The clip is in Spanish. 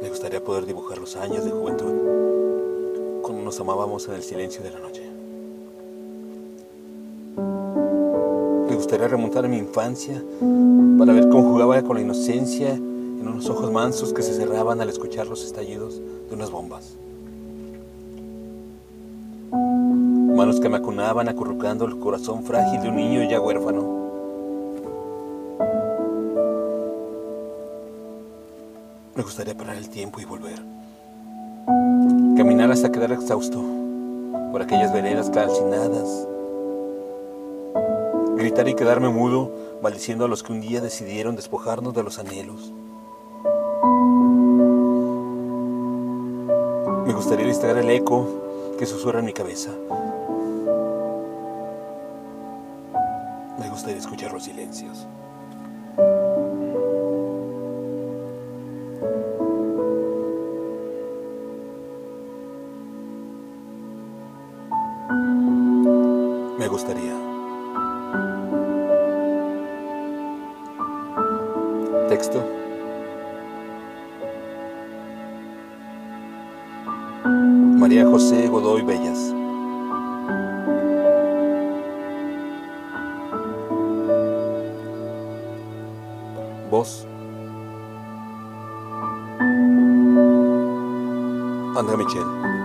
Me gustaría poder dibujar los años de juventud cuando nos amábamos en el silencio de la noche. Me gustaría remontar a mi infancia para ver cómo jugaba con la inocencia en unos ojos mansos que se cerraban al escuchar los estallidos de unas bombas. Manos que me acunaban acurrucando el corazón frágil de un niño ya huérfano. Me gustaría parar el tiempo y volver. Caminar hasta quedar exhausto por aquellas veredas calcinadas. Gritar y quedarme mudo, maldiciendo a los que un día decidieron despojarnos de los anhelos. Me gustaría distraer el eco que susurra en mi cabeza. Me gustaría escuchar los silencios. Me gustaría. Texto. María José Godoy Bellas. Voz. André Michel.